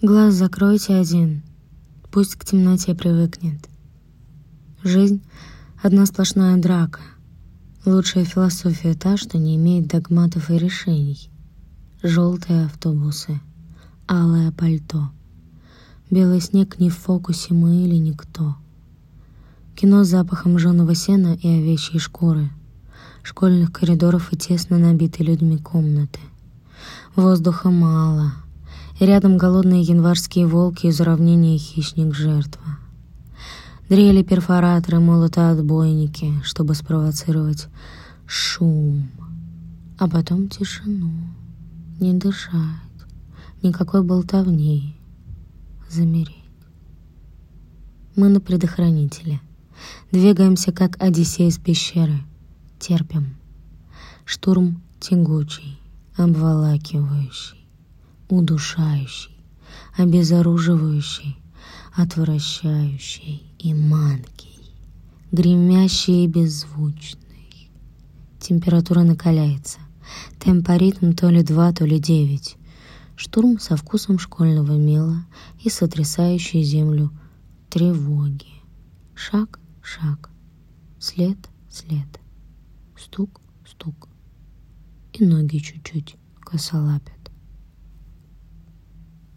Глаз закройте один, пусть к темноте привыкнет. Жизнь — одна сплошная драка. Лучшая философия та, что не имеет догматов и решений. Желтые автобусы, алое пальто. Белый снег не в фокусе мы или никто. Кино с запахом жженого сена и овечьей шкуры. Школьных коридоров и тесно набиты людьми комнаты. Воздуха мало — и рядом голодные январские волки из уравнения хищник-жертва. Дрели перфораторы, молотоотбойники, чтобы спровоцировать шум, а потом тишину, не дышать, никакой болтовни, замереть. Мы на предохранителе, двигаемся, как Одиссей из пещеры, терпим. Штурм тягучий, обволакивающий удушающий, обезоруживающий, отвращающий и манкий, гремящий и беззвучный. Температура накаляется. Темпоритм то ли два, то ли девять. Штурм со вкусом школьного мела и сотрясающей землю тревоги. Шаг, шаг, след, след, стук, стук. И ноги чуть-чуть косолапят.